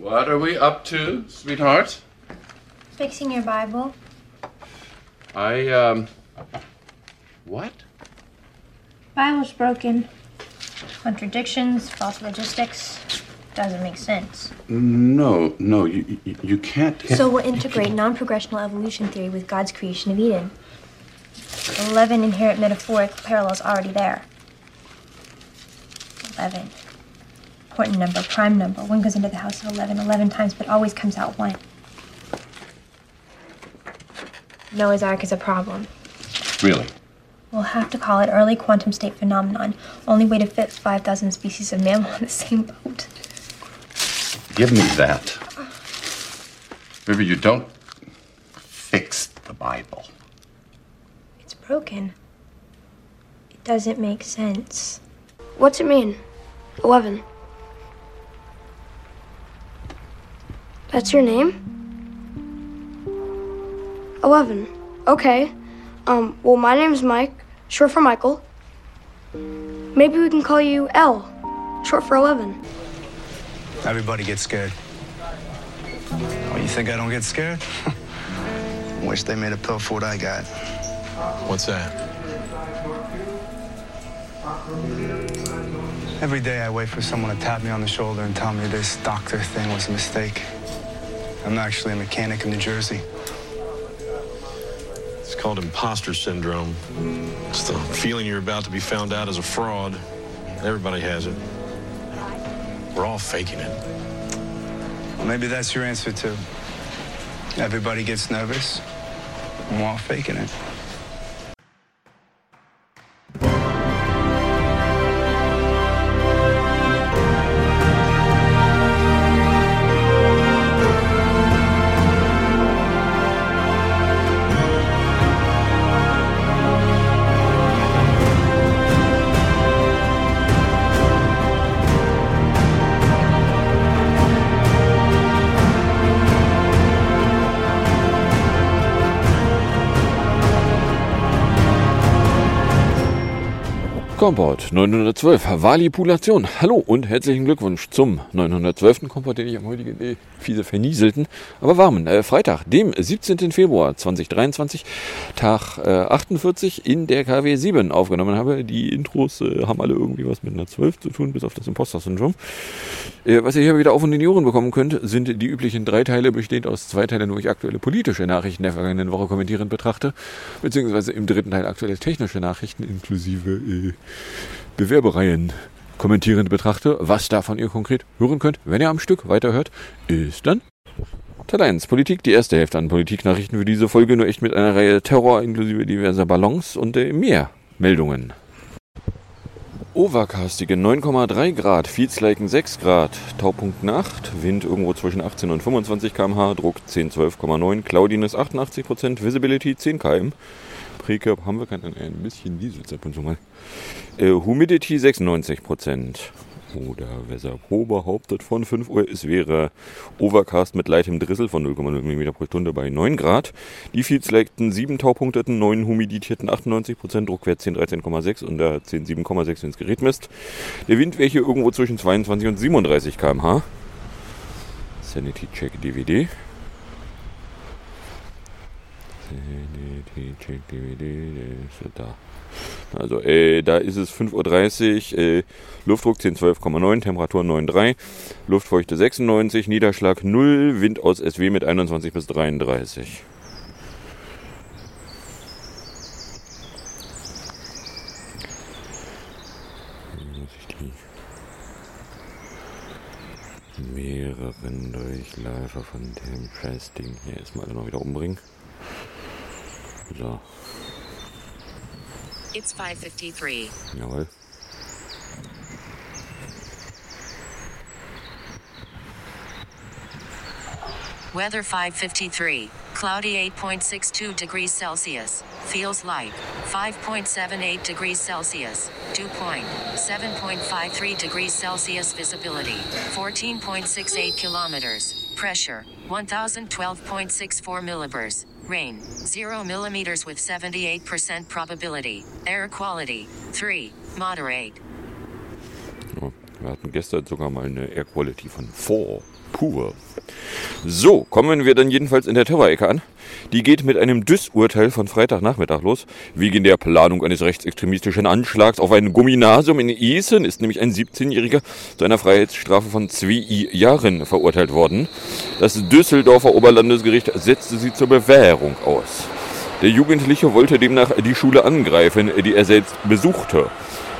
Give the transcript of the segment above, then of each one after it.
What are we up to, sweetheart? Fixing your Bible. I, um. What? Bible's broken. Contradictions, false logistics. Doesn't make sense. No, no, you, you, you can't. So we'll integrate non progressional evolution theory with God's creation of Eden. 11 inherent metaphoric parallels already there. 11. Important number, prime number. 1 goes into the house of 11 11 times, but always comes out 1. Noah's Ark is a problem. Really? We'll have to call it early quantum state phenomenon. Only way to fit 5,000 species of mammal on the same boat. Give me that. River, you don't fix the Bible. It's broken. It doesn't make sense. What's it mean? 11. That's your name? 11. Okay. Um, well, my name's Mike, short for Michael. Maybe we can call you L, short for 11. Everybody gets scared. Oh, you think I don't get scared? Wish they made a pill for what I got. What's that? Every day I wait for someone to tap me on the shoulder and tell me this doctor thing was a mistake. I'm actually a mechanic in New Jersey. It's called imposter syndrome. It's the feeling you're about to be found out as a fraud. Everybody has it. We're all faking it. Well, maybe that's your answer, too. Everybody gets nervous, and we're all faking it. Komport 912, Valipulation. Hallo und herzlichen Glückwunsch zum 912. Komport, den ich am heutigen äh, fiese vernieselten, aber warmen äh, Freitag, dem 17. Februar 2023, Tag äh, 48 in der KW 7 aufgenommen habe. Die Intros äh, haben alle irgendwie was mit einer 12 zu tun, bis auf das Imposter-Syndrom. Äh, was ihr hier wieder auf und in die Ohren bekommen könnt, sind die üblichen drei Teile, bestehend aus zwei Teilen, wo ich aktuelle politische Nachrichten der vergangenen Woche kommentierend betrachte, beziehungsweise im dritten Teil aktuelle technische Nachrichten inklusive äh, Bewerbereien kommentierend betrachte. Was davon ihr konkret hören könnt, wenn ihr am Stück weiterhört, ist dann Teil 1 Politik, die erste Hälfte an Politiknachrichten für diese Folge, nur echt mit einer Reihe Terror inklusive diverser Ballons und äh, mehr Meldungen. Overcastige 9,3 Grad, Feedsliken 6 Grad, Taupunkt Nacht, Wind irgendwo zwischen 18 und 25 km/h, Druck 10, 12,9, Cloudiness 88%, Visibility 10 km. Precurb haben wir kein, ein bisschen Diesel ab und zu mal. Äh, Humidity 96%. Oder Weserpro behauptet von 5 Uhr, es wäre Overcast mit leichtem Drissel von 0,0 mm pro Stunde bei 9 Grad. Die Fields legten 7 Taupunkteten, 9 humiditierten 98%, Druckwert 10, 13,6 und der 10, 7,6 wenn das Gerät misst. Der Wind wäre hier irgendwo zwischen 22 und 37 km/h. Sanity Check DVD. Sanity da. Also äh, da ist es 5.30 Uhr, äh, Luftdruck 1012,9, Temperatur 9,3, Luftfeuchte 96, Niederschlag 0, Wind aus SW mit 21 bis 33. Muss ich die mehreren Durchläufer von dem Scheißding hier erstmal noch wieder umbringen. It's 553. Jawohl. Weather 553. Cloudy 8.62 degrees Celsius. Feels like 5.78 degrees Celsius. Dew point 7.53 degrees Celsius. Visibility 14.68 kilometers. Pressure 1012.64 millibars. Rain 0 millimeters with 78% probability. Air quality 3. Moderate. Hatten gestern sogar mal eine Air Quality von 4. Pur. So, kommen wir dann jedenfalls in der Terrorecke an. Die geht mit einem DÜS-Urteil von Freitagnachmittag los. Wegen der Planung eines rechtsextremistischen Anschlags auf ein Gymnasium in Essen ist nämlich ein 17-Jähriger zu einer Freiheitsstrafe von zwei Jahren verurteilt worden. Das Düsseldorfer Oberlandesgericht setzte sie zur Bewährung aus. Der Jugendliche wollte demnach die Schule angreifen, die er selbst besuchte.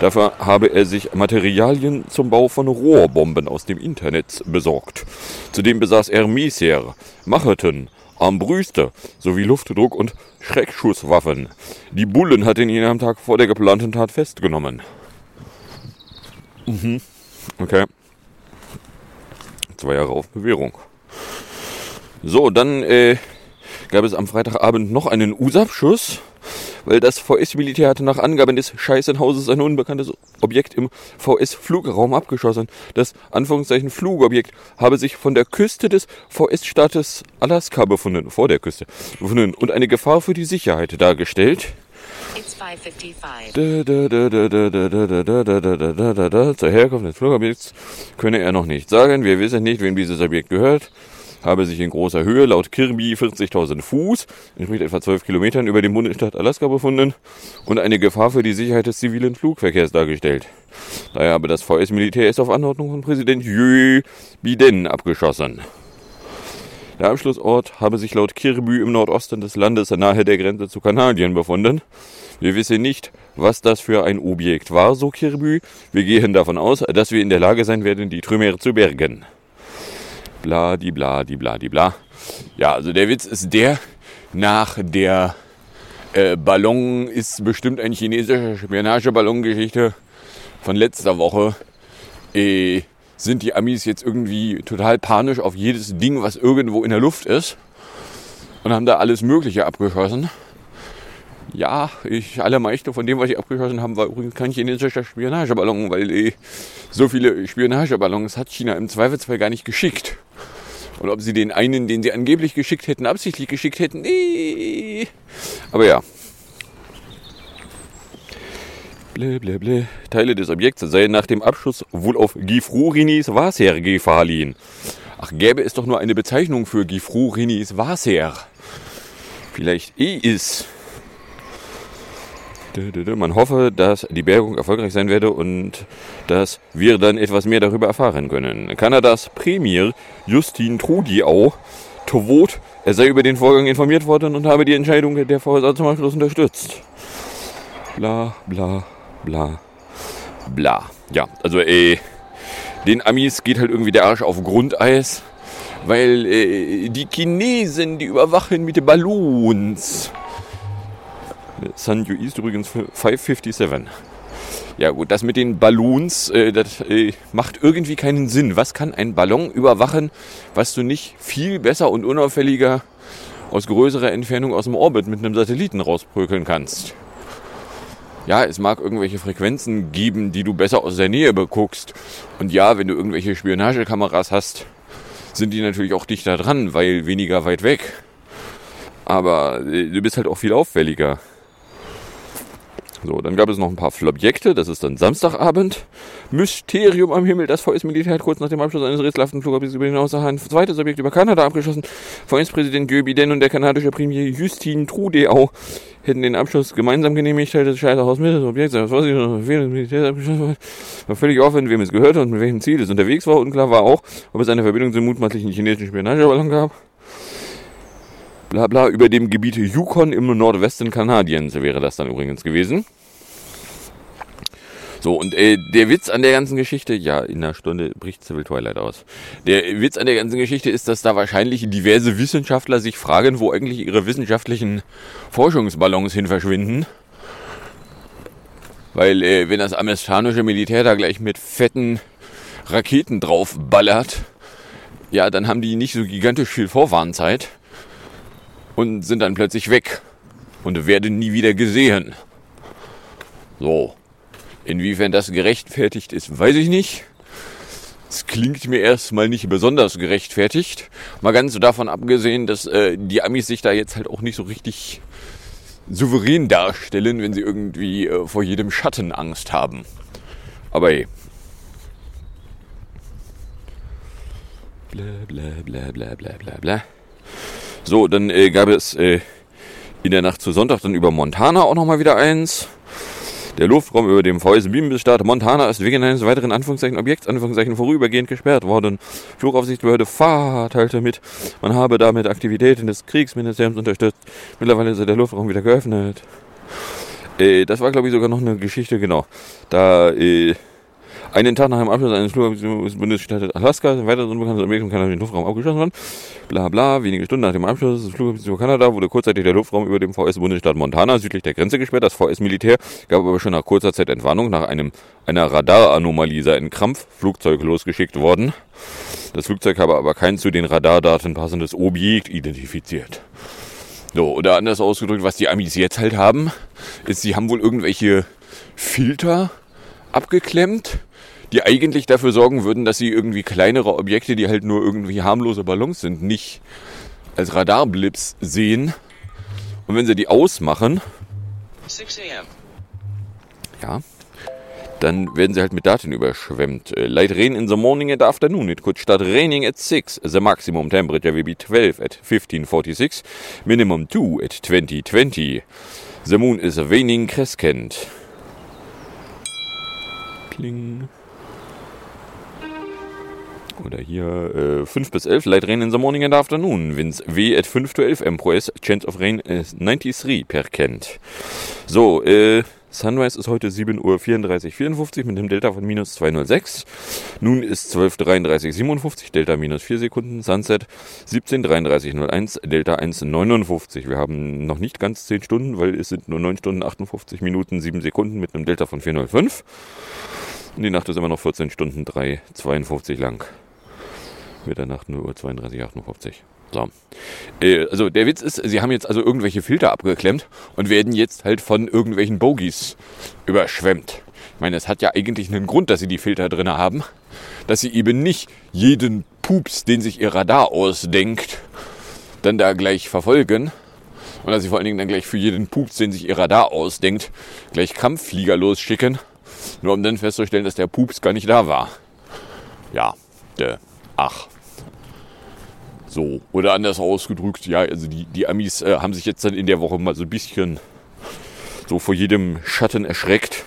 Dafür habe er sich Materialien zum Bau von Rohrbomben aus dem Internet besorgt. Zudem besaß er Messier, Macheten, Armbrüste sowie Luftdruck- und Schreckschusswaffen. Die Bullen hatten ihn am Tag vor der geplanten Tat festgenommen. Mhm. Okay. Zwei Jahre auf Bewährung. So, dann äh, gab es am Freitagabend noch einen USAP-Schuss weil das VS-Militär hatte nach Angaben des Scheißenhauses ein unbekanntes Objekt im VS-Flugraum abgeschossen. Das Anführungszeichen Flugobjekt habe sich von der Küste des VS-Staates Alaska befunden, vor der Küste befunden und eine Gefahr für die Sicherheit dargestellt. Zur Herkunft des Flugobjekts könne er noch nicht sagen. Wir wissen nicht, wem dieses Objekt gehört habe sich in großer Höhe, laut Kirby 40.000 Fuß, entspricht etwa 12 Kilometern, über dem Bundesstaat Alaska befunden und eine Gefahr für die Sicherheit des zivilen Flugverkehrs dargestellt. Daher habe das VS-Militär es auf Anordnung von Präsident Joe Biden abgeschossen. Der Abschlussort habe sich laut Kirby im Nordosten des Landes nahe der Grenze zu Kanadien befunden. Wir wissen nicht, was das für ein Objekt war, so Kirby. Wir gehen davon aus, dass wir in der Lage sein werden, die Trümmer zu bergen. Bla, die bla, die bla, die bla. Ja, also der Witz ist der, nach der äh, Ballon ist bestimmt eine chinesische Spionageballongeschichte von letzter Woche. Äh, sind die Amis jetzt irgendwie total panisch auf jedes Ding, was irgendwo in der Luft ist und haben da alles Mögliche abgeschossen. Ja, ich alle meiste von dem, was sie abgeschossen haben, war übrigens kein chinesischer Spionageballon, weil äh, so viele Spionageballons hat China im Zweifelsfall gar nicht geschickt. Und ob sie den einen, den sie angeblich geschickt hätten, absichtlich geschickt hätten, nee. Aber ja. Blä, blä, blä. Teile des Objekts seien nach dem Abschuss wohl auf Gifrurinis Wasser gefallen. Ach, gäbe es doch nur eine Bezeichnung für Gifrurinis Wasser. Vielleicht eh ist. Man hoffe, dass die Bergung erfolgreich sein werde und dass wir dann etwas mehr darüber erfahren können. Kanadas Premier Justin Trudeau tot, er sei über den Vorgang informiert worden und habe die Entscheidung der VSA zum Abschluss unterstützt. Bla bla bla bla. Ja, also äh, den Amis geht halt irgendwie der Arsch auf Grundeis, weil äh, die Chinesen, die überwachen mit Ballons. San Yu ist übrigens 557. Ja gut, das mit den Ballons, äh, das äh, macht irgendwie keinen Sinn. Was kann ein Ballon überwachen, was du nicht viel besser und unauffälliger aus größerer Entfernung aus dem Orbit mit einem Satelliten rausprökeln kannst? Ja, es mag irgendwelche Frequenzen geben, die du besser aus der Nähe beguckst. Und ja, wenn du irgendwelche Spionagekameras hast, sind die natürlich auch dichter dran, weil weniger weit weg. Aber äh, du bist halt auch viel auffälliger. So, dann gab es noch ein paar Flobjekte, das ist dann Samstagabend. Mysterium am Himmel, das VS-Militär hat kurz nach dem Abschluss eines rätselhaften Flugobjekts über den Außerhand zweites Objekt über Kanada abgeschossen. VS-Präsident Joe Biden und der kanadische Premier Justin Trudeau hätten den Abschuss gemeinsam genehmigt, teilte das Scheiterhaus mit des Objekts, das war Militär abgeschossen war völlig offen, wem es gehörte und mit welchem Ziel es unterwegs war. Unklar war auch, ob es eine Verbindung zum mutmaßlichen chinesischen Spionageballon gab bla bla, über dem Gebiet Yukon im Nordwesten Kanadiens wäre das dann übrigens gewesen. So, und äh, der Witz an der ganzen Geschichte, ja, in einer Stunde bricht Civil Twilight aus. Der Witz an der ganzen Geschichte ist, dass da wahrscheinlich diverse Wissenschaftler sich fragen, wo eigentlich ihre wissenschaftlichen Forschungsballons hin verschwinden. Weil, äh, wenn das amerikanische Militär da gleich mit fetten Raketen drauf ballert, ja, dann haben die nicht so gigantisch viel Vorwarnzeit und sind dann plötzlich weg und werden nie wieder gesehen. So. Inwiefern das gerechtfertigt ist, weiß ich nicht. Es klingt mir erstmal nicht besonders gerechtfertigt. Mal ganz davon abgesehen, dass äh, die Amis sich da jetzt halt auch nicht so richtig souverän darstellen, wenn sie irgendwie äh, vor jedem Schatten Angst haben. Aber hey. Bla bla bla bla bla bla bla. So, dann äh, gab es äh, in der Nacht zu Sonntag dann über Montana auch nochmal wieder eins. Der Luftraum über dem VS-Bienenstaat Montana ist wegen eines weiteren Anführungszeichen Objekts Anführungszeichen vorübergehend gesperrt worden. Flugaufsichtsbehörde FAA teilte mit, man habe damit Aktivitäten des Kriegsministeriums unterstützt. Mittlerweile ist der Luftraum wieder geöffnet. Äh, das war, glaube ich, sogar noch eine Geschichte, genau. Da äh, einen Tag nach dem Abschluss eines des Bundesstaates Alaska ein weiteres unbekanntes Objekt im kanadischen Luftraum abgeschossen worden. Bla bla, wenige Stunden nach dem Abschluss des Flughafens über Kanada wurde kurzzeitig der Luftraum über dem VS-Bundesstaat Montana südlich der Grenze gesperrt. Das VS-Militär gab aber schon nach kurzer Zeit Entwarnung nach einem, einer Radaranomalie sei ein Krampfflugzeug losgeschickt worden. Das Flugzeug habe aber kein zu den Radardaten passendes Objekt identifiziert. So, oder anders ausgedrückt, was die Amis jetzt halt haben, ist, sie haben wohl irgendwelche Filter abgeklemmt, die eigentlich dafür sorgen würden, dass sie irgendwie kleinere Objekte, die halt nur irgendwie harmlose Ballons sind, nicht als Radarblips sehen. Und wenn sie die ausmachen, 6 a.m. ja, dann werden sie halt mit Daten überschwemmt. Uh, light rain in the morning and afternoon. It could start raining at 6. The maximum temperature will be 12 at 1546. Minimum 2 at 2020. The moon is waning crescent. Kling. Oder hier äh, 5 bis 11, light rain in the morning and afternoon. Winds W at 5 to 11 MPS, chance of rain is 93 per Kent. So, äh, Sunrise ist heute 7.34 Uhr mit einem Delta von minus 206. Nun ist 12.33 Delta minus 4 Sekunden. Sunset 17.33 Delta 1,59. Wir haben noch nicht ganz 10 Stunden, weil es sind nur 9 Stunden, 58 Minuten, 7 Sekunden mit einem Delta von 405. Und die Nacht ist immer noch 14 Stunden 3,52 lang. Mitternacht 0 Uhr 32, 58. So. Äh, also der Witz ist, sie haben jetzt also irgendwelche Filter abgeklemmt und werden jetzt halt von irgendwelchen Bogies überschwemmt. Ich meine, es hat ja eigentlich einen Grund, dass sie die Filter drin haben. Dass sie eben nicht jeden Pups, den sich ihr Radar ausdenkt, dann da gleich verfolgen. Und dass sie vor allen Dingen dann gleich für jeden Pups, den sich ihr Radar ausdenkt, gleich Kampfflieger losschicken. Nur um dann festzustellen, dass der Pups gar nicht da war. Ja, äh, ach. So, oder anders ausgedrückt, ja, also die, die Amis äh, haben sich jetzt dann in der Woche mal so ein bisschen so vor jedem Schatten erschreckt.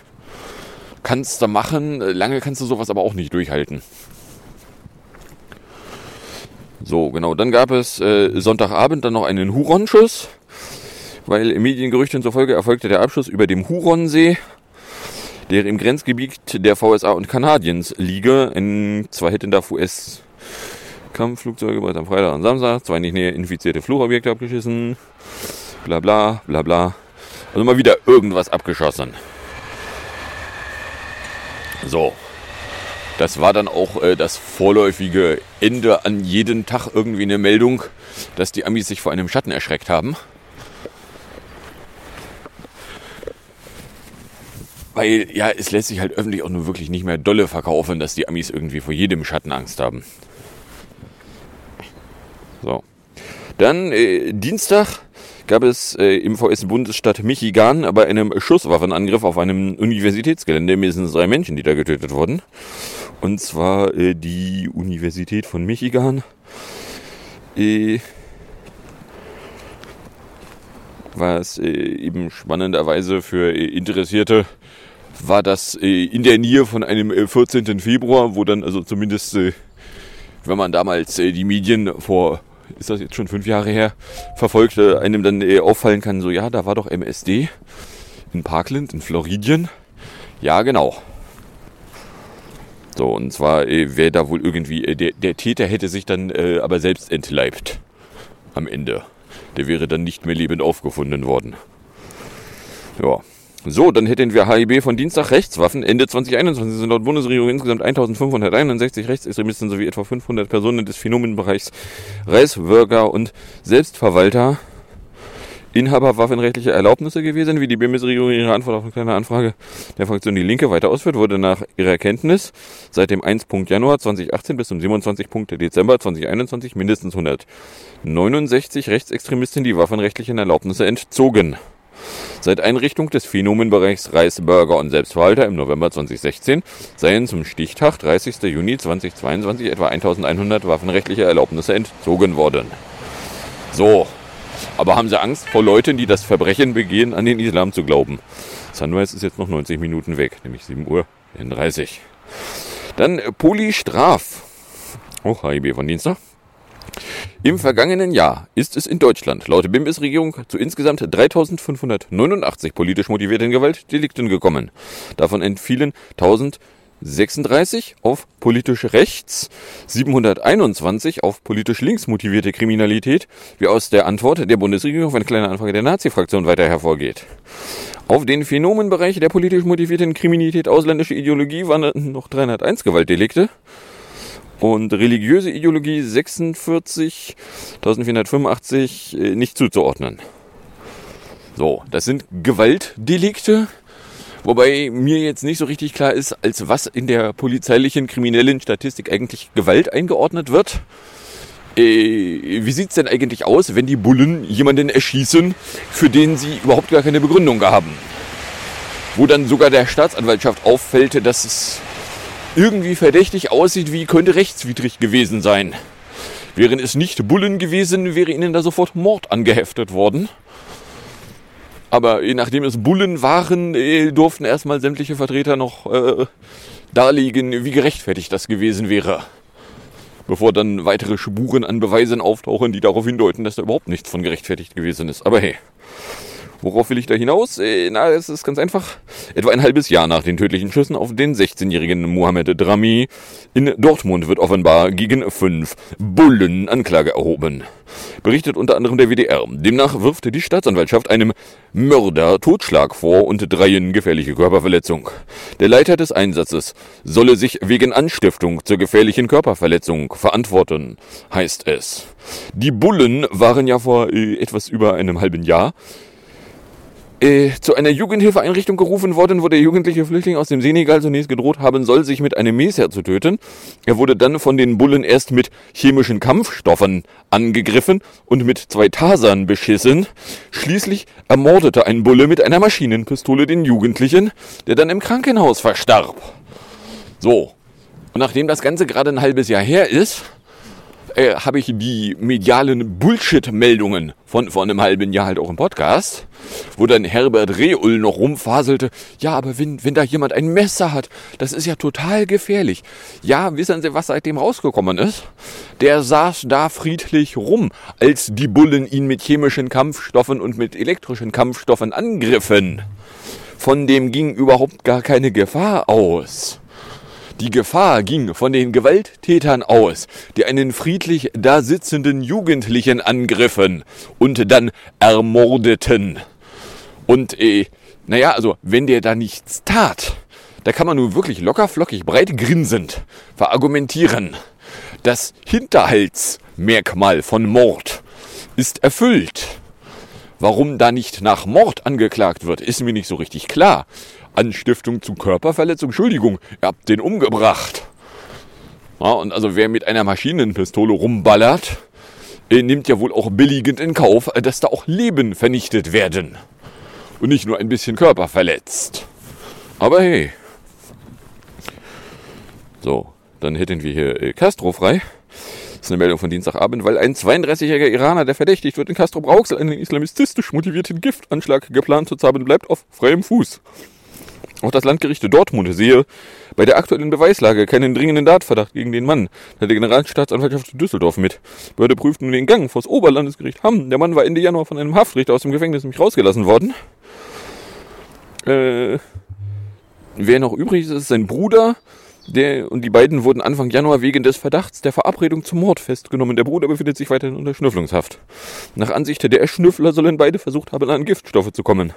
Kannst du machen, lange kannst du sowas aber auch nicht durchhalten. So, genau, dann gab es äh, Sonntagabend dann noch einen Huronschuss, weil Mediengerüchten zufolge erfolgte der Abschuss über dem Huronsee, der im Grenzgebiet der VSA und Kanadiens liege. In, zwar hätten da US Kampfflugzeuge bereits am Freitag und Samstag, zwei nicht näher infizierte Flugobjekte abgeschissen, bla bla bla bla. Also mal wieder irgendwas abgeschossen. So. Das war dann auch äh, das vorläufige Ende an jeden Tag irgendwie eine Meldung, dass die Amis sich vor einem Schatten erschreckt haben. Weil, ja, es lässt sich halt öffentlich auch nur wirklich nicht mehr dolle verkaufen, dass die Amis irgendwie vor jedem Schatten Angst haben. So. Dann äh, Dienstag gab es äh, im VS-Bundesstaat Michigan bei einem Schusswaffenangriff auf einem Universitätsgelände mindestens drei Menschen, die da getötet wurden. Und zwar äh, die Universität von Michigan. Äh, was äh, eben spannenderweise für äh, Interessierte war das äh, in der Nähe von einem äh, 14. Februar, wo dann also zumindest, wenn man damals die Medien vor ist das jetzt schon fünf Jahre her, verfolgte, einem dann auffallen kann, so ja, da war doch MSD in Parkland, in Floridien. Ja, genau. So, und zwar äh, wäre da wohl irgendwie, äh, der, der Täter hätte sich dann äh, aber selbst entleibt am Ende. Der wäre dann nicht mehr lebend aufgefunden worden. Ja. So, dann hätten wir HIB von Dienstag Rechtswaffen. Ende 2021 sind laut Bundesregierung insgesamt 1561 Rechtsextremisten sowie etwa 500 Personen des Phänomenbereichs Reisbürger und Selbstverwalter Inhaber waffenrechtlicher Erlaubnisse gewesen, wie die Bundesregierung ihre Antwort auf eine kleine Anfrage der Fraktion Die Linke weiter ausführt, wurde nach ihrer Kenntnis seit dem 1. Januar 2018 bis zum 27. Dezember 2021 mindestens 169 Rechtsextremisten die waffenrechtlichen Erlaubnisse entzogen. Seit Einrichtung des Phänomenbereichs Reis, Burger und Selbstverhalter im November 2016 seien zum Stichtag 30. Juni 2022 etwa 1100 waffenrechtliche Erlaubnisse entzogen worden. So, aber haben sie Angst vor Leuten, die das Verbrechen begehen, an den Islam zu glauben? Sunrise ist jetzt noch 90 Minuten weg, nämlich 7 Uhr 30. Dann äh, Polystraf. Auch HIB von Dienstag. Im vergangenen Jahr ist es in Deutschland laut BIMBIS-Regierung zu insgesamt 3589 politisch motivierten Gewaltdelikten gekommen. Davon entfielen 1036 auf politisch rechts, 721 auf politisch links motivierte Kriminalität, wie aus der Antwort der Bundesregierung auf eine kleine Anfrage der Nazi-Fraktion weiter hervorgeht. Auf den Phänomenbereich der politisch motivierten Kriminalität ausländische Ideologie waren noch 301 Gewaltdelikte und religiöse Ideologie 46.485 äh, nicht zuzuordnen. So, das sind Gewaltdelikte, wobei mir jetzt nicht so richtig klar ist, als was in der polizeilichen kriminellen Statistik eigentlich Gewalt eingeordnet wird. Äh, wie sieht's denn eigentlich aus, wenn die Bullen jemanden erschießen, für den sie überhaupt gar keine Begründung haben? Wo dann sogar der Staatsanwaltschaft auffällt, dass es irgendwie verdächtig aussieht, wie könnte rechtswidrig gewesen sein. Wären es nicht Bullen gewesen, wäre ihnen da sofort Mord angeheftet worden. Aber nachdem es Bullen waren, äh, durften erstmal sämtliche Vertreter noch äh, darlegen, wie gerechtfertigt das gewesen wäre. Bevor dann weitere Spuren an Beweisen auftauchen, die darauf hindeuten, dass da überhaupt nichts von gerechtfertigt gewesen ist. Aber hey. Worauf will ich da hinaus? Äh, na, es ist ganz einfach. Etwa ein halbes Jahr nach den tödlichen Schüssen auf den 16-jährigen Mohamed Drami in Dortmund wird offenbar gegen fünf Bullen Anklage erhoben. Berichtet unter anderem der WDR. Demnach wirft die Staatsanwaltschaft einem Mörder Totschlag vor und dreien gefährliche Körperverletzung. Der Leiter des Einsatzes solle sich wegen Anstiftung zur gefährlichen Körperverletzung verantworten, heißt es. Die Bullen waren ja vor äh, etwas über einem halben Jahr äh, zu einer Jugendhilfeeinrichtung gerufen worden, wo der jugendliche Flüchtling aus dem Senegal zunächst gedroht haben soll, sich mit einem Messer zu töten. Er wurde dann von den Bullen erst mit chemischen Kampfstoffen angegriffen und mit zwei Tasern beschissen. Schließlich ermordete ein Bulle mit einer Maschinenpistole den Jugendlichen, der dann im Krankenhaus verstarb. So. Und nachdem das Ganze gerade ein halbes Jahr her ist, äh, habe ich die medialen Bullshit-Meldungen von vor einem halben Jahr halt auch im Podcast, wo dann Herbert Rehul noch rumfaselte, ja, aber wenn, wenn da jemand ein Messer hat, das ist ja total gefährlich. Ja, wissen Sie, was seitdem rausgekommen ist? Der saß da friedlich rum, als die Bullen ihn mit chemischen Kampfstoffen und mit elektrischen Kampfstoffen angriffen. Von dem ging überhaupt gar keine Gefahr aus. Die Gefahr ging von den Gewalttätern aus, die einen friedlich da sitzenden Jugendlichen angriffen und dann ermordeten. Und, äh, naja, also, wenn der da nichts tat, da kann man nun wirklich locker, flockig, breit grinsend verargumentieren. Das Hinterhaltsmerkmal von Mord ist erfüllt. Warum da nicht nach Mord angeklagt wird, ist mir nicht so richtig klar. Anstiftung zu Körperverletzung. Entschuldigung, ihr habt den umgebracht. Ja, und also wer mit einer Maschinenpistole rumballert, äh, nimmt ja wohl auch billigend in Kauf, äh, dass da auch Leben vernichtet werden. Und nicht nur ein bisschen Körper verletzt. Aber hey. So, dann hätten wir hier äh, Castro frei. Das ist eine Meldung von Dienstagabend, weil ein 32-jähriger Iraner, der verdächtigt wird, in Castro Brauxel einen islamistisch motivierten Giftanschlag geplant zu haben, bleibt auf freiem Fuß. Auch das Landgericht Dortmund sehe bei der aktuellen Beweislage keinen dringenden Tatverdacht gegen den Mann, teilte die Generalstaatsanwaltschaft Düsseldorf mit. Behörde prüft nun den Gang vor das Oberlandesgericht Hamm. Der Mann war Ende Januar von einem Haftrichter aus dem Gefängnis nämlich rausgelassen worden. Äh, wer noch übrig ist, ist sein Bruder. Der, und die beiden wurden Anfang Januar wegen des Verdachts der Verabredung zum Mord festgenommen. Der Bruder befindet sich weiterhin unter Schnüfflungshaft. Nach Ansicht der Schnüffler sollen beide versucht haben, an Giftstoffe zu kommen.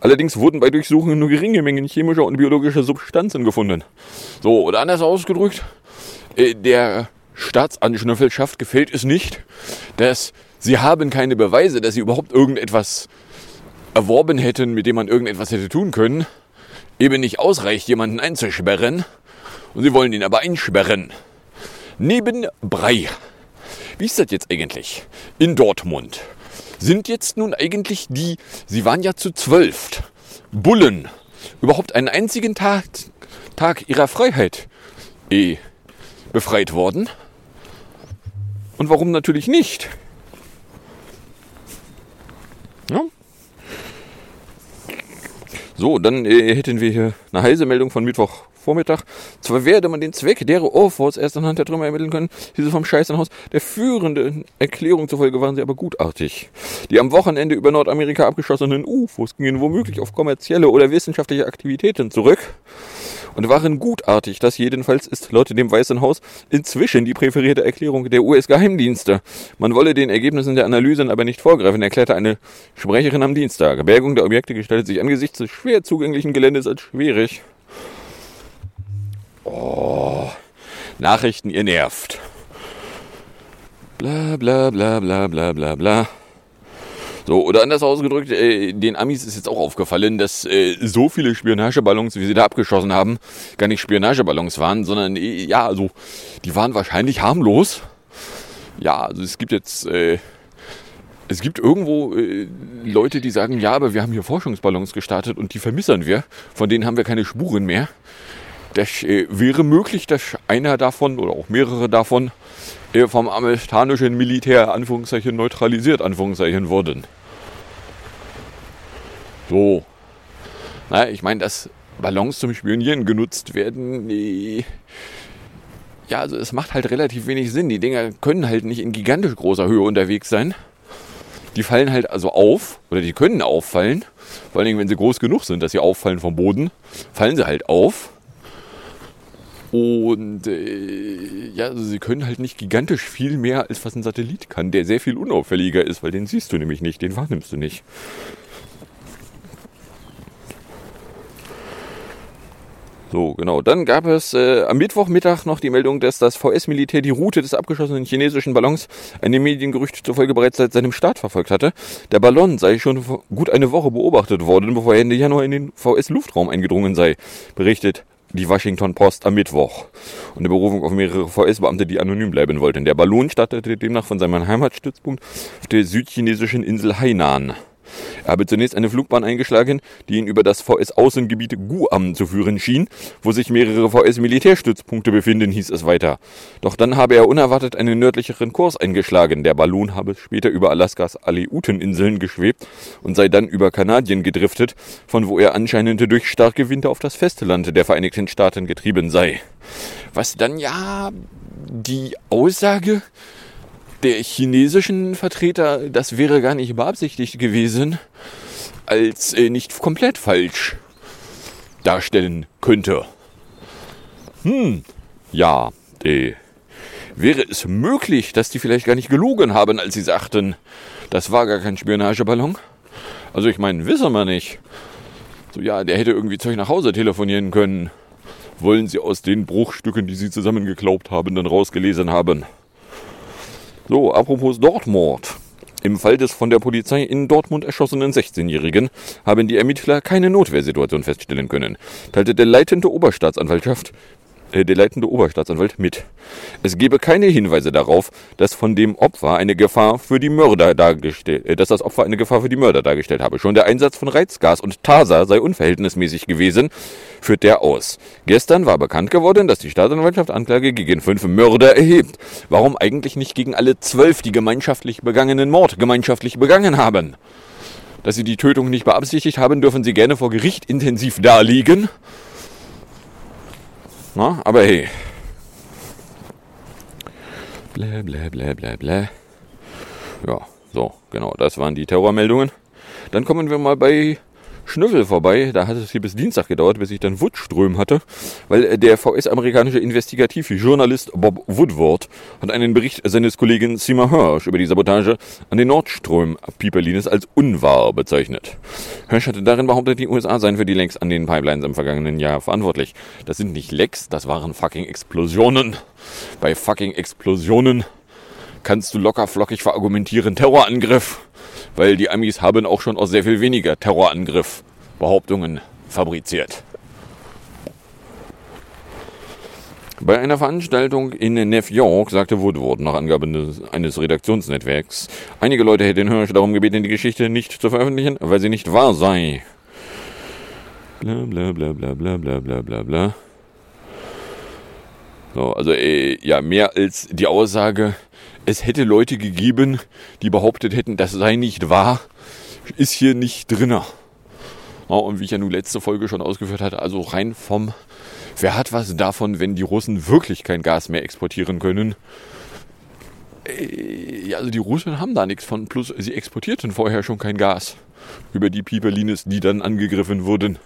Allerdings wurden bei Durchsuchungen nur geringe Mengen chemischer und biologischer Substanzen gefunden. So, oder anders ausgedrückt, äh, der Staatsanschnüffelschaft gefällt es nicht, dass sie haben keine Beweise, dass sie überhaupt irgendetwas erworben hätten, mit dem man irgendetwas hätte tun können. Eben nicht ausreicht, jemanden einzusperren und sie wollen ihn aber einsperren. Neben Brei. Wie ist das jetzt eigentlich? In Dortmund sind jetzt nun eigentlich die, sie waren ja zu zwölf, Bullen, überhaupt einen einzigen Tag, Tag ihrer Freiheit eh, befreit worden? Und warum natürlich nicht? Ja. So, dann äh, hätten wir hier eine heiße Meldung von Mittwochvormittag. Zwar werde man den Zweck der Ohrforts erst anhand der Trümmer ermitteln können, diese vom Scheißenhaus. Der führenden Erklärung zufolge waren sie aber gutartig. Die am Wochenende über Nordamerika abgeschossenen UFOs gingen womöglich auf kommerzielle oder wissenschaftliche Aktivitäten zurück und waren gutartig. Das jedenfalls ist laut dem Weißen Haus inzwischen die präferierte Erklärung der US-Geheimdienste. Man wolle den Ergebnissen der Analysen aber nicht vorgreifen, erklärte eine Sprecherin am Dienstag. Bergung der Objekte gestaltet sich angesichts des schwer zugänglichen Geländes als schwierig. Oh, Nachrichten, ihr nervt. Bla bla bla bla bla bla bla. So, oder anders ausgedrückt, äh, den Amis ist jetzt auch aufgefallen, dass äh, so viele Spionageballons, wie sie da abgeschossen haben, gar nicht Spionageballons waren, sondern äh, ja, also die waren wahrscheinlich harmlos. Ja, also es gibt jetzt äh, es gibt irgendwo äh, Leute, die sagen, ja, aber wir haben hier Forschungsballons gestartet und die vermissern wir. Von denen haben wir keine Spuren mehr. Das äh, wäre möglich, dass einer davon oder auch mehrere davon äh, vom amerikanischen Militär Anführungszeichen neutralisiert Anführungszeichen wurden. So. Na, ich meine, dass Ballons zum Spionieren genutzt werden, nee. ja, also es macht halt relativ wenig Sinn. Die Dinger können halt nicht in gigantisch großer Höhe unterwegs sein. Die fallen halt also auf, oder die können auffallen. Vor allen Dingen, wenn sie groß genug sind, dass sie auffallen vom Boden, fallen sie halt auf. Und äh, ja, also sie können halt nicht gigantisch viel mehr, als was ein Satellit kann, der sehr viel unauffälliger ist, weil den siehst du nämlich nicht, den wahrnimmst du nicht. So, genau. Dann gab es äh, am Mittwochmittag noch die Meldung, dass das VS-Militär die Route des abgeschossenen chinesischen Ballons einem Mediengerücht zufolge bereits seit seinem Start verfolgt hatte. Der Ballon sei schon gut eine Woche beobachtet worden, bevor er Ende Januar in den VS-Luftraum eingedrungen sei, berichtet die Washington Post am Mittwoch. Und der Berufung auf mehrere VS-Beamte, die anonym bleiben wollten. Der Ballon startete demnach von seinem Heimatstützpunkt auf der südchinesischen Insel Hainan. Er habe zunächst eine Flugbahn eingeschlagen, die ihn über das VS-Außengebiet Guam zu führen schien, wo sich mehrere VS-Militärstützpunkte befinden, hieß es weiter. Doch dann habe er unerwartet einen nördlicheren Kurs eingeschlagen. Der Ballon habe später über Alaskas Aleuten-Inseln geschwebt und sei dann über Kanadien gedriftet, von wo er anscheinend durch starke Winde auf das Festland der Vereinigten Staaten getrieben sei. Was dann ja die Aussage der chinesischen Vertreter, das wäre gar nicht beabsichtigt gewesen, als äh, nicht komplett falsch darstellen könnte. Hm, ja, äh, wäre es möglich, dass die vielleicht gar nicht gelogen haben, als sie sagten, das war gar kein Spionageballon? Also ich meine, wissen wir nicht. So ja, der hätte irgendwie Zeug nach Hause telefonieren können. Wollen sie aus den Bruchstücken, die sie zusammengeklaubt haben, dann rausgelesen haben? So, apropos Dortmund. Im Fall des von der Polizei in Dortmund erschossenen 16-Jährigen haben die Ermittler keine Notwehrsituation feststellen können, teilte der leitende Oberstaatsanwaltschaft äh, der leitende Oberstaatsanwalt mit. Es gebe keine Hinweise darauf, dass von dem Opfer eine Gefahr für die Mörder dargestellt, äh, dass das Opfer eine Gefahr für die Mörder dargestellt habe. Schon der Einsatz von Reizgas und Taser sei unverhältnismäßig gewesen, führt der aus. Gestern war bekannt geworden, dass die Staatsanwaltschaft Anklage gegen fünf Mörder erhebt. Warum eigentlich nicht gegen alle zwölf, die gemeinschaftlich begangenen Mord gemeinschaftlich begangen haben? Dass sie die Tötung nicht beabsichtigt haben, dürfen sie gerne vor Gericht intensiv darlegen. Na, aber hey. Blä, blä, blä, blä, blä. Ja, so, genau, das waren die Terrormeldungen. Dann kommen wir mal bei Schnüffel vorbei. Da hat es hier bis Dienstag gedauert, bis ich dann Woodström hatte, weil äh, der VS-amerikanische Investigativjournalist Bob Woodward hat einen Bericht seines Kollegen Seymour Hirsch über die Sabotage an den Nordström-Pipelines als unwahr bezeichnet. Hirsch hatte darin behauptet, die USA seien für die Lecks an den Pipelines im vergangenen Jahr verantwortlich. Das sind nicht Lecks, das waren fucking Explosionen. Bei fucking Explosionen kannst du locker flockig verargumentieren Terrorangriff weil die Amis haben auch schon aus sehr viel weniger Bei einer Veranstaltung in New York sagte Woodward nach Angabe eines Redaktionsnetzwerks, einige Leute hätten Hirsch darum gebeten, die Geschichte nicht zu veröffentlichen, weil sie nicht wahr sei. Bla bla bla bla bla bla bla bla bla. So, also äh, ja, mehr als die Aussage, es hätte Leute gegeben, die behauptet hätten, das sei nicht wahr, ist hier nicht drinne. Ja, und wie ich ja nun letzte Folge schon ausgeführt hatte, also rein vom, wer hat was davon, wenn die Russen wirklich kein Gas mehr exportieren können? Äh, Ja, also die Russen haben da nichts von, plus sie exportierten vorher schon kein Gas über die Piperlines, die dann angegriffen wurden.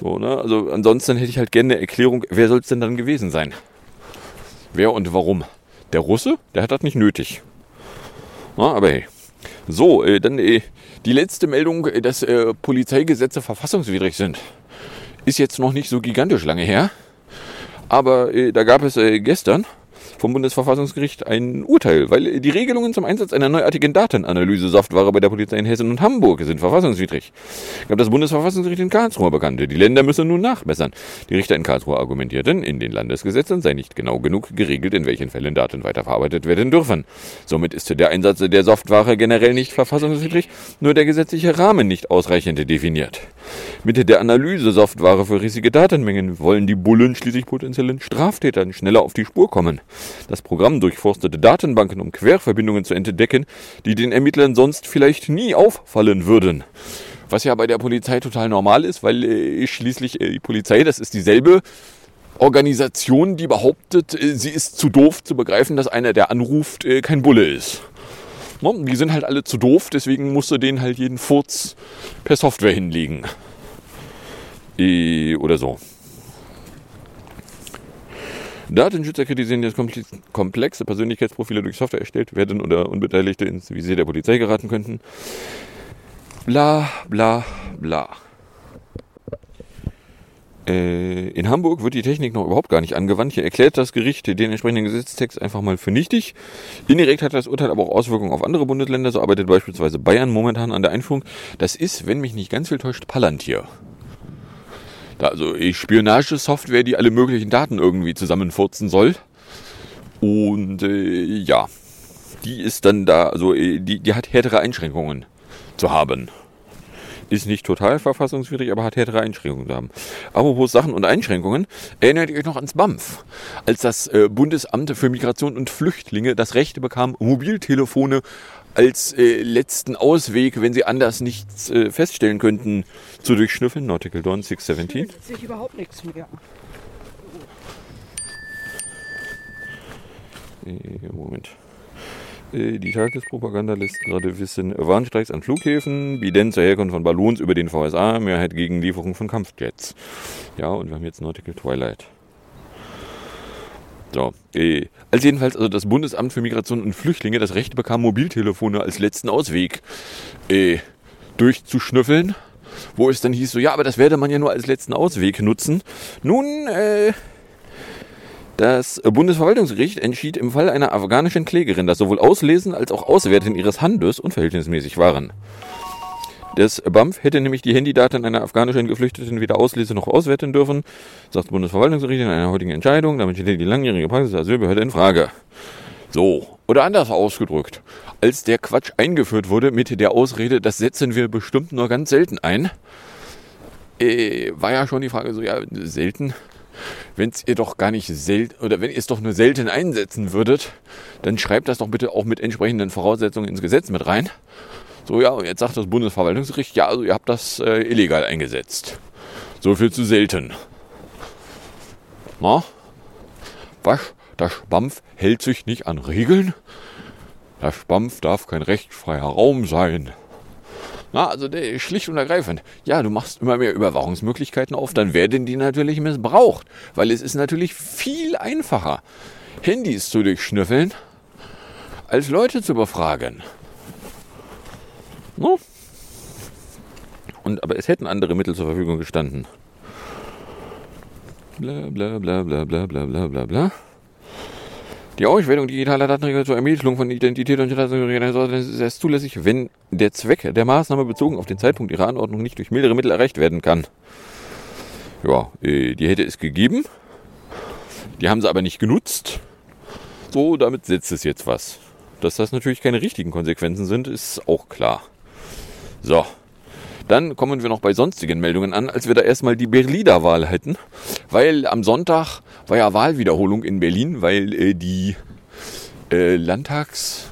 So, ne? Also ansonsten hätte ich halt gerne eine Erklärung, wer soll es denn dann gewesen sein? Wer und warum? Der Russe? Der hat das nicht nötig. Na, aber hey. So, äh, dann äh, die letzte Meldung, äh, dass äh, Polizeigesetze verfassungswidrig sind. Ist jetzt noch nicht so gigantisch lange her. Aber äh, da gab es äh, gestern vom Bundesverfassungsgericht ein Urteil, weil die Regelungen zum Einsatz einer neuartigen Datenanalyse-Software bei der Polizei in Hessen und Hamburg sind verfassungswidrig. Gab das Bundesverfassungsgericht in Karlsruhe bekannte. Die Länder müssen nun nachbessern. Die Richter in Karlsruhe argumentierten, in den Landesgesetzen sei nicht genau genug geregelt, in welchen Fällen Daten weiterverarbeitet werden dürfen. Somit ist der Einsatz der Software generell nicht verfassungswidrig, nur der gesetzliche Rahmen nicht ausreichend definiert. Mit der Analyse-Software für riesige Datenmengen wollen die Bullen schließlich potenziellen Straftätern schneller auf die Spur kommen. Das Programm durchforstete Datenbanken, um Querverbindungen zu entdecken, die den Ermittlern sonst vielleicht nie auffallen würden. Was ja bei der Polizei total normal ist, weil äh, schließlich äh, die Polizei, das ist dieselbe Organisation, die behauptet, äh, sie ist zu doof zu begreifen, dass einer, der anruft, äh, kein Bulle ist. Ne? Die sind halt alle zu doof, deswegen musst du denen halt jeden Furz per Software hinlegen. Oder so. Datenschützer kritisieren, dass komplexe Persönlichkeitsprofile durch Software erstellt werden oder Unbeteiligte ins Visier der Polizei geraten könnten. Bla bla bla. Äh, in Hamburg wird die Technik noch überhaupt gar nicht angewandt. Hier erklärt das Gericht den entsprechenden Gesetzestext einfach mal für nichtig. Indirekt hat das Urteil aber auch Auswirkungen auf andere Bundesländer. So arbeitet beispielsweise Bayern momentan an der Einführung. Das ist, wenn mich nicht ganz viel täuscht, Palantir. Also eh, Spionagesoftware, die alle möglichen Daten irgendwie zusammenfurzen soll. Und äh, ja, die ist dann da, also äh, die, die hat härtere Einschränkungen zu haben. Ist nicht total verfassungswidrig, aber hat härtere Einschränkungen zu haben. Apropos Sachen und Einschränkungen, erinnert ihr euch noch ans BAMF, als das äh, Bundesamt für Migration und Flüchtlinge das Recht bekam, Mobiltelefone als äh, letzten Ausweg, wenn sie anders nichts äh, feststellen könnten, zu durchschnüffeln. Nautical Dawn 617. Jetzt sehe ich überhaupt nichts mehr. Äh, Moment. Äh, Die Tagespropaganda lässt gerade wissen, Warnstreiks an Flughäfen, Biden zur Herkunft von Ballons über den VSA, Mehrheit gegen Lieferung von Kampfjets. Ja, und wir haben jetzt Nautical Twilight. So, äh, als jedenfalls also das Bundesamt für Migration und Flüchtlinge das Recht bekam, Mobiltelefone als letzten Ausweg äh, durchzuschnüffeln, wo es dann hieß so, ja, aber das werde man ja nur als letzten Ausweg nutzen. Nun, äh, das Bundesverwaltungsgericht entschied im Fall einer afghanischen Klägerin, dass sowohl Auslesen als auch Auswerten ihres Handys unverhältnismäßig waren. Das BAMF hätte nämlich die Handydaten einer afghanischen Geflüchteten weder auslesen noch auswerten dürfen, sagt das Bundesverwaltungsgericht in einer heutigen Entscheidung. Damit steht die langjährige Praxis der Asylbehörde in Frage. So, oder anders ausgedrückt. Als der Quatsch eingeführt wurde mit der Ausrede, das setzen wir bestimmt nur ganz selten ein, äh, war ja schon die Frage so, ja, selten. Wenn es ihr doch gar nicht selten, oder wenn ihr es doch nur selten einsetzen würdet, dann schreibt das doch bitte auch mit entsprechenden Voraussetzungen ins Gesetz mit rein. So, ja, und jetzt sagt das Bundesverwaltungsgericht, ja, also ihr habt das äh, illegal eingesetzt. So viel zu selten. Na? Was? Das Spampf hält sich nicht an Regeln? Das Spampf darf kein rechtsfreier Raum sein. Na, also der schlicht und ergreifend. Ja, du machst immer mehr Überwachungsmöglichkeiten auf, dann werden die natürlich missbraucht. Weil es ist natürlich viel einfacher, Handys zu durchschnüffeln, als Leute zu befragen. No? Und, aber es hätten andere Mittel zur Verfügung gestanden. Bla bla bla bla bla bla bla bla bla. Die Auswertung digitaler Datenregeln zur Ermittlung von Identität und Staatsangehörigkeit ist erst zulässig, wenn der Zweck der Maßnahme bezogen auf den Zeitpunkt ihrer Anordnung nicht durch mildere Mittel erreicht werden kann. Ja, äh, die hätte es gegeben. Die haben sie aber nicht genutzt. So, damit setzt es jetzt was. Dass das natürlich keine richtigen Konsequenzen sind, ist auch klar. So, dann kommen wir noch bei sonstigen Meldungen an, als wir da erstmal die Berliner Wahl hätten. Weil am Sonntag war ja Wahlwiederholung in Berlin, weil äh, die äh, Landtags...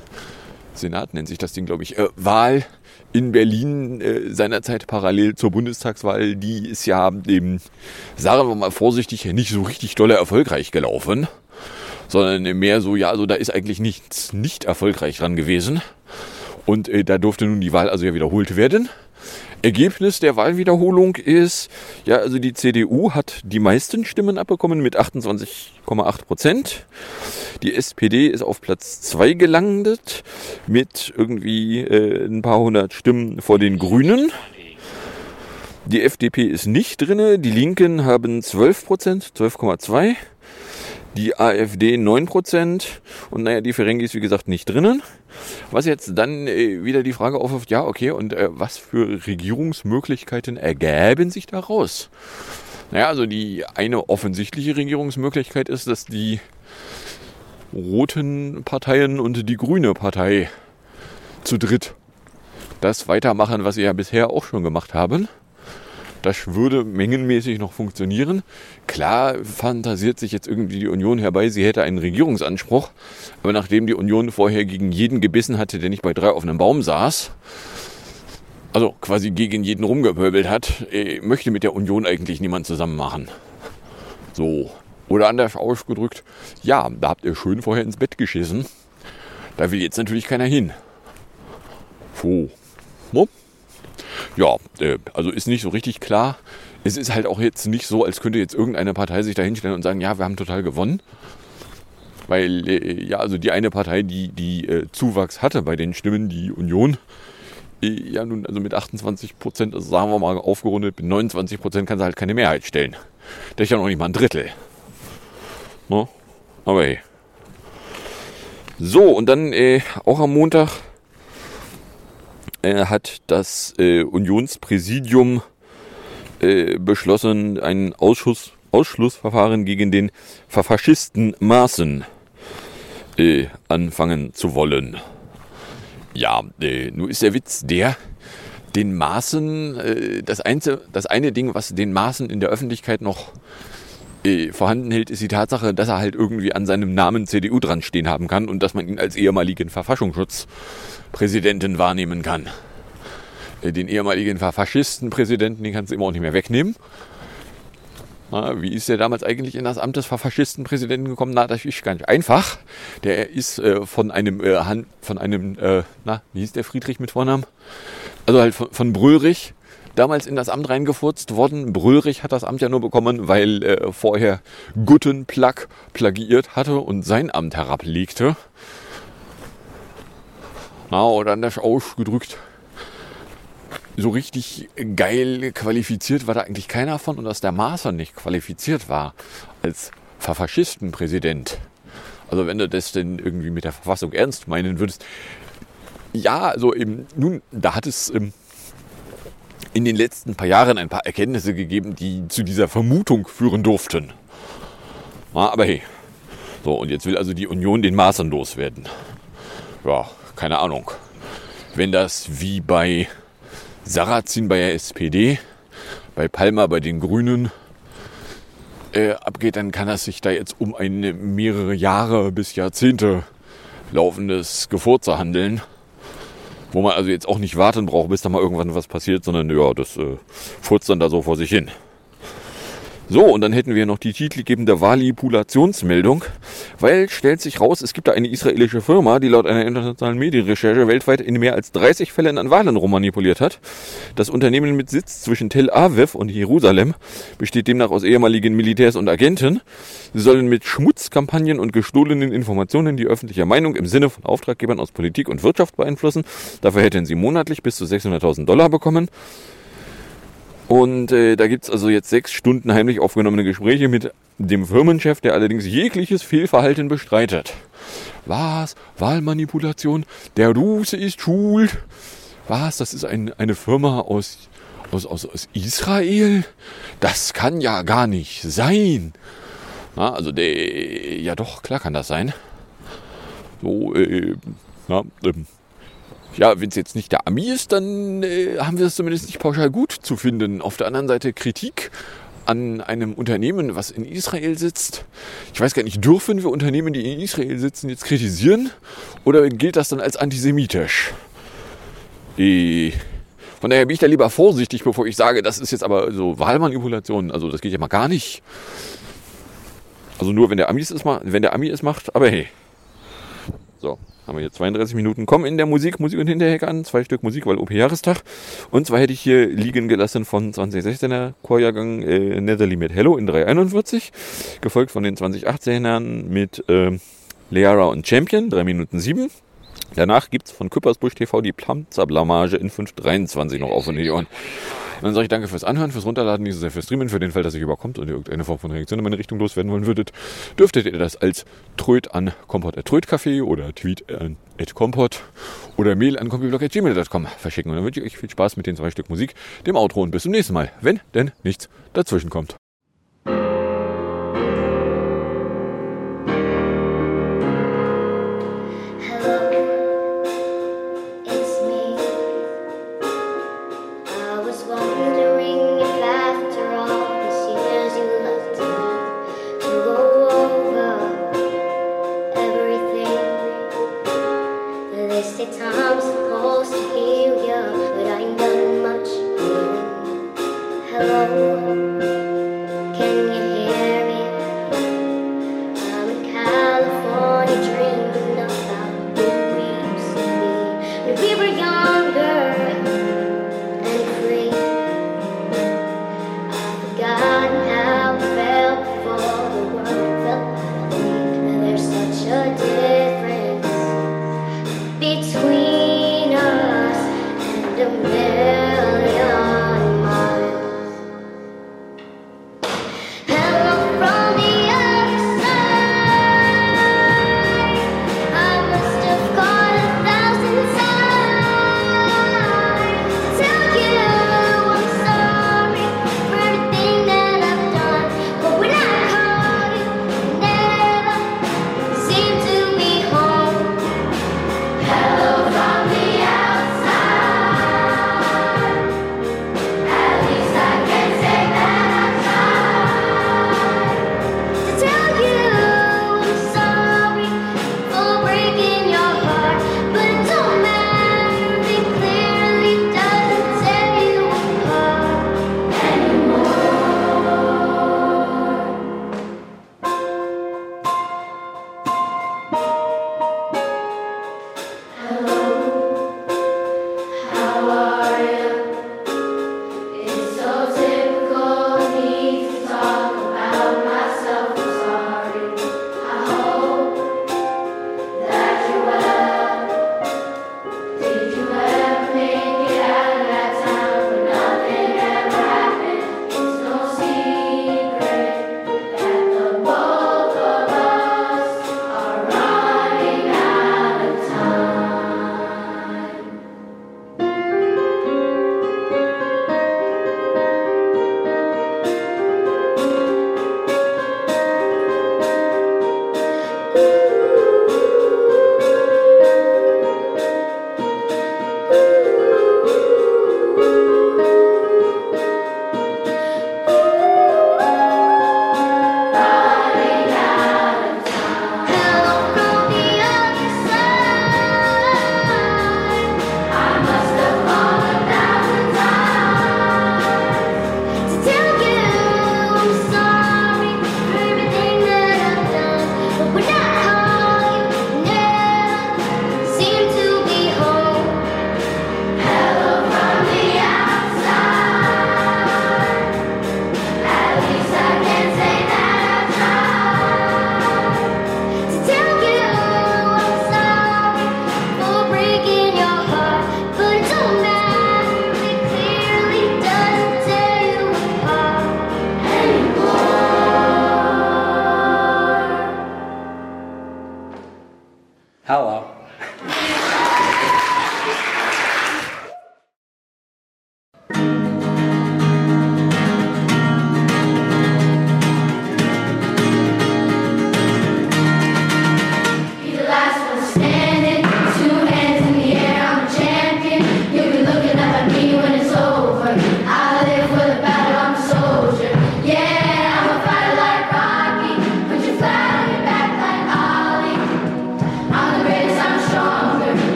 Senat nennt sich das Ding, glaube ich, äh, Wahl in Berlin äh, seinerzeit parallel zur Bundestagswahl, die ist ja dem, sagen wir mal vorsichtig, nicht so richtig dolle erfolgreich gelaufen, sondern mehr so, ja, also da ist eigentlich nichts nicht erfolgreich dran gewesen. Und äh, da durfte nun die Wahl also ja wiederholt werden. Ergebnis der Wahlwiederholung ist, ja, also die CDU hat die meisten Stimmen abbekommen mit 28,8 Prozent. Die SPD ist auf Platz 2 gelandet mit irgendwie äh, ein paar hundert Stimmen vor den Grünen. Die FDP ist nicht drinne. Die Linken haben 12 Prozent, 12,2. Die AfD 9 Prozent. Und naja, die Ferengi ist wie gesagt nicht drinnen. Was jetzt dann äh, wieder die Frage aufwirft, ja, okay, und äh, was für Regierungsmöglichkeiten ergäben sich daraus? Naja, also die eine offensichtliche Regierungsmöglichkeit ist, dass die roten Parteien und die grüne Partei zu dritt das weitermachen, was sie ja bisher auch schon gemacht haben. Das würde mengenmäßig noch funktionieren. Klar fantasiert sich jetzt irgendwie die Union herbei, sie hätte einen Regierungsanspruch. Aber nachdem die Union vorher gegen jeden gebissen hatte, der nicht bei drei auf einem Baum saß, also quasi gegen jeden rumgepöbelt hat, äh, möchte mit der Union eigentlich niemand zusammen machen. So. Oder anders ausgedrückt, ja, da habt ihr schön vorher ins Bett geschissen. Da will jetzt natürlich keiner hin. So. No? Ja, äh, also ist nicht so richtig klar. Es ist halt auch jetzt nicht so, als könnte jetzt irgendeine Partei sich da hinstellen und sagen, ja, wir haben total gewonnen. Weil, äh, ja, also die eine Partei, die, die äh, Zuwachs hatte bei den Stimmen, die Union, ja nun, also mit 28 Prozent, also sagen wir mal aufgerundet, mit 29 Prozent kann sie halt keine Mehrheit stellen. Das ist ja noch nicht mal ein Drittel. No? Aber hey. So, und dann äh, auch am Montag äh, hat das äh, Unionspräsidium äh, beschlossen, ein Ausschuss, Ausschlussverfahren gegen den Verfaschisten Maaßen äh, anfangen zu wollen. Ja, äh, nur ist der Witz der, den Maßen, äh, das, einzige, das eine Ding, was den Maßen in der Öffentlichkeit noch vorhanden hält, ist die Tatsache, dass er halt irgendwie an seinem Namen CDU dran stehen haben kann und dass man ihn als ehemaligen Verfassungsschutzpräsidenten wahrnehmen kann. Den ehemaligen Verfaschistenpräsidenten, den kannst du immer auch nicht mehr wegnehmen. Na, wie ist der damals eigentlich in das Amt des Verfaschistenpräsidenten gekommen? Na, das ist ganz einfach. Der ist äh, von einem, äh, von einem, äh, na, wie hieß der Friedrich mit Vornamen? Also halt von, von Brüllrich damals in das Amt reingefurzt worden. Brüllrich hat das Amt ja nur bekommen, weil äh, vorher Guttenplug plagiiert hatte und sein Amt herablegte. Na, oder anders ausgedrückt. So richtig geil qualifiziert war da eigentlich keiner von und dass der Maßer nicht qualifiziert war als Verfaschistenpräsident. Also wenn du das denn irgendwie mit der Verfassung ernst meinen würdest. Ja, also eben, nun, da hat es ähm, in den letzten paar Jahren ein paar Erkenntnisse gegeben, die zu dieser Vermutung führen durften. Ja, aber hey. So, und jetzt will also die Union den Maßern loswerden. Ja, keine Ahnung. Wenn das wie bei Sarrazin bei der SPD, bei Palmer bei den Grünen äh, abgeht, dann kann es sich da jetzt um ein mehrere Jahre bis Jahrzehnte laufendes Gefurze handeln wo man also jetzt auch nicht warten braucht, bis da mal irgendwann was passiert, sondern ja, das äh, furzt dann da so vor sich hin. So, und dann hätten wir noch die titelgebende Valipulationsmeldung, weil stellt sich raus, es gibt da eine israelische Firma, die laut einer internationalen Medienrecherche weltweit in mehr als 30 Fällen an Wahlen rummanipuliert hat. Das Unternehmen mit Sitz zwischen Tel Aviv und Jerusalem besteht demnach aus ehemaligen Militärs und Agenten. Sie sollen mit Schmutzkampagnen und gestohlenen Informationen die öffentliche Meinung im Sinne von Auftraggebern aus Politik und Wirtschaft beeinflussen. Dafür hätten sie monatlich bis zu 600.000 Dollar bekommen. Und äh, da gibt's also jetzt sechs Stunden heimlich aufgenommene Gespräche mit dem Firmenchef, der allerdings jegliches Fehlverhalten bestreitet. Was? Wahlmanipulation? Der Russe ist schuld? Was? Das ist ein, eine Firma aus, aus, aus, aus Israel? Das kann ja gar nicht sein. Na, also der, ja doch, klar kann das sein. So, äh, na, ähm, ja, wenn es jetzt nicht der Ami ist, dann äh, haben wir es zumindest nicht pauschal gut zu finden. Auf der anderen Seite Kritik an einem Unternehmen, was in Israel sitzt. Ich weiß gar nicht, dürfen wir Unternehmen, die in Israel sitzen, jetzt kritisieren? Oder gilt das dann als antisemitisch? Die von daher bin ich da lieber vorsichtig, bevor ich sage, das ist jetzt aber so Wahlmanipulation. Also das geht ja mal gar nicht. Also nur wenn der Ami es wenn der Ami es macht, aber hey. So, haben wir hier 32 Minuten. Kommen in der Musik, Musik und Hinterheck an. Zwei Stück Musik, weil OP-Jahrestag. Und zwar hätte ich hier liegen gelassen von 2016er Chorjahrgang äh, Netherly mit Hello in 341. Gefolgt von den 2018ern mit äh, Leara und Champion, 3 Minuten 7. Danach gibt's von Küppersbusch TV die Plamzer-Blamage in 5.23 noch auf und die Ohren. Und dann sage ich danke fürs Anhören, fürs Runterladen, so sehr fürs Streamen, für den Fall, dass ihr überkommt und ihr irgendeine Form von Reaktion in meine Richtung loswerden wollen würdet, dürftet ihr das als Tröd an Kompott Trödcafé oder Tweet an Kompott oder Mail an computerblog.gmail.com verschicken. Und dann wünsche ich euch viel Spaß mit den zwei Stück Musik, dem Outro und bis zum nächsten Mal, wenn denn nichts dazwischen kommt.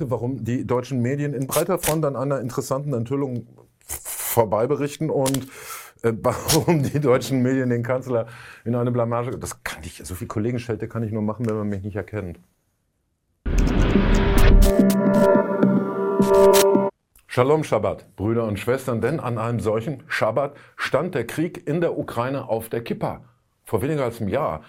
Heute, warum die deutschen Medien in breiter Front an einer interessanten Enthüllung vorbei berichten und äh, warum die deutschen Medien den Kanzler in eine Blamage. Das kann ich, so viel Kollegenschelte kann ich nur machen, wenn man mich nicht erkennt. Shalom Shabbat, Brüder und Schwestern, denn an einem solchen Shabbat stand der Krieg in der Ukraine auf der Kippa. Vor weniger als einem Jahr.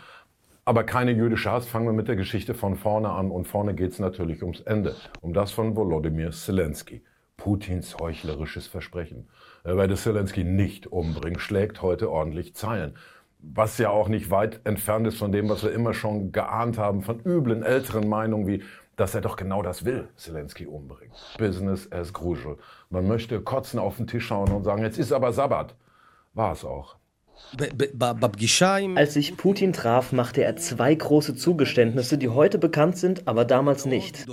Aber keine jüdische Hass, fangen wir mit der Geschichte von vorne an. Und vorne geht es natürlich ums Ende. Um das von Volodymyr Zelensky. Putins heuchlerisches Versprechen. Er werde Zelensky nicht umbringen, schlägt heute ordentlich Zeilen. Was ja auch nicht weit entfernt ist von dem, was wir immer schon geahnt haben, von üblen älteren Meinungen wie, dass er doch genau das will, Zelensky umbringen. Business as usual. Man möchte kotzen auf den Tisch schauen und sagen, jetzt ist aber Sabbat. War es auch. Als sich Putin traf, machte er zwei große Zugeständnisse, die heute bekannt sind, aber damals nicht.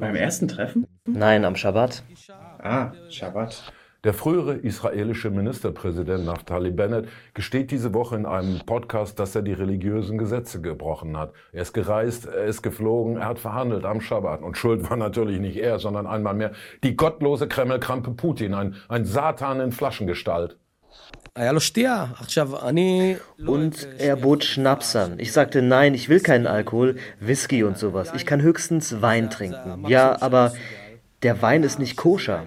Beim ersten Treffen? Nein, am Schabbat. Ah, Schabbat. Der frühere israelische Ministerpräsident Naftali Bennett gesteht diese Woche in einem Podcast, dass er die religiösen Gesetze gebrochen hat. Er ist gereist, er ist geflogen, er hat verhandelt am Schabbat. Und schuld war natürlich nicht er, sondern einmal mehr die gottlose Kremlkrampe Putin, ein, ein Satan in Flaschengestalt. Und er bot Schnaps an. Ich sagte, nein, ich will keinen Alkohol, Whisky und sowas. Ich kann höchstens Wein trinken. Ja, aber der Wein ist nicht koscher.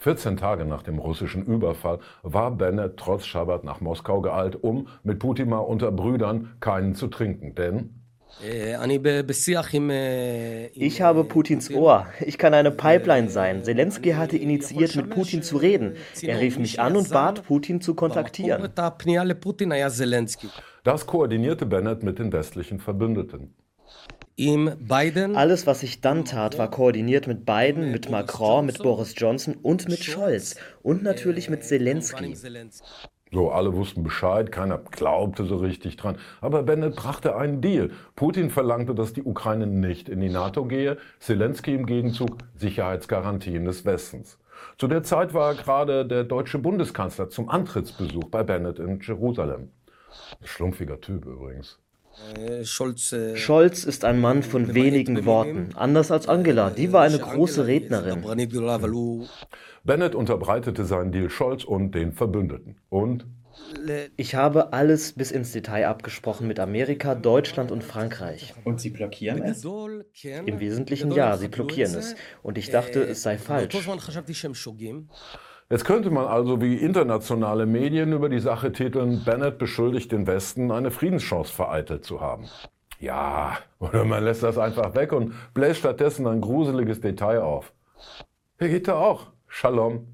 14 Tage nach dem russischen Überfall war Bennett trotz Schabbat nach Moskau geeilt, um mit Putin mal unter Brüdern keinen zu trinken. Denn Ich habe Putins Ohr. Ich kann eine Pipeline sein. Zelensky hatte initiiert, mit Putin zu reden. Er rief mich an und bat, Putin zu kontaktieren. das koordinierte Bennett mit den westlichen Verbündeten. Alles, was ich dann tat, war koordiniert mit Biden, mit Macron, mit Boris Johnson und mit Scholz. Und natürlich mit Zelensky. So, alle wussten Bescheid, keiner glaubte so richtig dran. Aber Bennett brachte einen Deal. Putin verlangte, dass die Ukraine nicht in die NATO gehe, Zelensky im Gegenzug Sicherheitsgarantien des Westens. Zu der Zeit war gerade der deutsche Bundeskanzler zum Antrittsbesuch bei Bennett in Jerusalem. Schlumpfiger Typ übrigens. Scholz ist ein Mann von wenigen Worten, anders als Angela. Die war eine große Rednerin. Bennett unterbreitete seinen Deal Scholz und den Verbündeten. Und Ich habe alles bis ins Detail abgesprochen mit Amerika, Deutschland und Frankreich. Und Sie blockieren es? Im Wesentlichen ja, sie blockieren es. Und ich dachte, es sei falsch. Jetzt könnte man also wie internationale Medien über die Sache titeln, Bennett beschuldigt den Westen, eine Friedenschance vereitelt zu haben. Ja, oder man lässt das einfach weg und bläst stattdessen ein gruseliges Detail auf. Hier geht er auch. Shalom.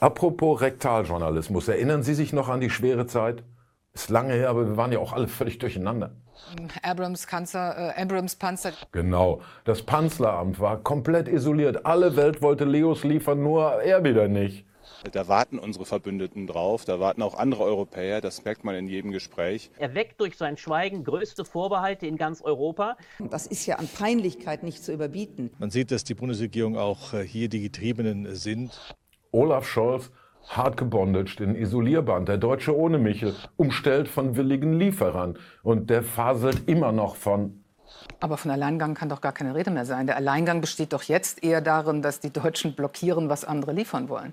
Apropos Rektaljournalismus, erinnern Sie sich noch an die schwere Zeit? Ist lange her, aber wir waren ja auch alle völlig durcheinander. Abrams, Kanzer, äh, Abrams Panzer. Genau, das Panzleramt war komplett isoliert. Alle Welt wollte Leos liefern, nur er wieder nicht. Da warten unsere Verbündeten drauf, da warten auch andere Europäer, das merkt man in jedem Gespräch. Er weckt durch sein Schweigen größte Vorbehalte in ganz Europa. Das ist ja an Peinlichkeit nicht zu überbieten. Man sieht, dass die Bundesregierung auch äh, hier die Getriebenen sind. Olaf Scholz hart gebondaged in Isolierband, der Deutsche ohne Michel, umstellt von willigen Lieferern. Und der faselt immer noch von Aber von Alleingang kann doch gar keine Rede mehr sein. Der Alleingang besteht doch jetzt eher darin, dass die Deutschen blockieren, was andere liefern wollen.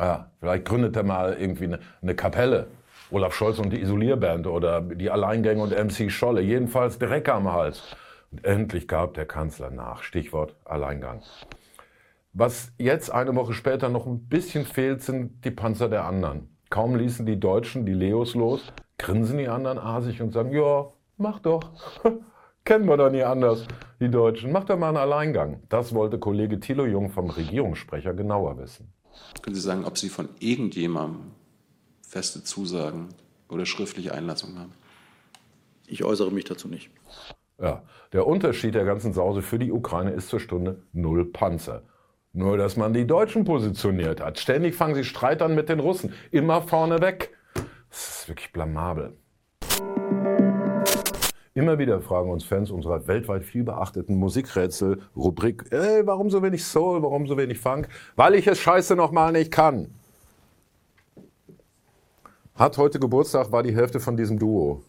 Ja, vielleicht gründet er mal irgendwie eine, eine Kapelle. Olaf Scholz und die Isolierband oder die Alleingänge und MC Scholle. Jedenfalls Dreck am Hals. Und endlich gab der Kanzler nach. Stichwort Alleingang. Was jetzt eine Woche später noch ein bisschen fehlt, sind die Panzer der anderen. Kaum ließen die Deutschen die Leos los, grinsen die anderen asig und sagen, ja, mach doch. Kennen wir doch nie anders, die Deutschen. Mach doch mal einen Alleingang. Das wollte Kollege Thilo Jung vom Regierungssprecher genauer wissen. Können Sie sagen, ob Sie von irgendjemandem feste Zusagen oder schriftliche Einlassungen haben? Ich äußere mich dazu nicht. Ja, der Unterschied der ganzen Sause für die Ukraine ist zur Stunde null Panzer. Nur, dass man die Deutschen positioniert hat. Ständig fangen sie Streit an mit den Russen. Immer vorne weg. Das ist wirklich blamabel. Immer wieder fragen uns Fans unserer weltweit viel beachteten Musikrätsel-Rubrik, ey, warum so wenig Soul, warum so wenig Funk? Weil ich es scheiße nochmal nicht kann. Hat heute Geburtstag, war die Hälfte von diesem Duo.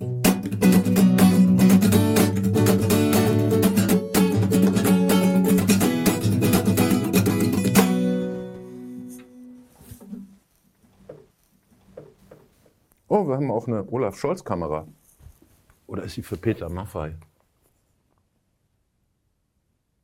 Oh, wir haben auch eine Olaf Scholz-Kamera. Oder ist sie für Peter Maffei?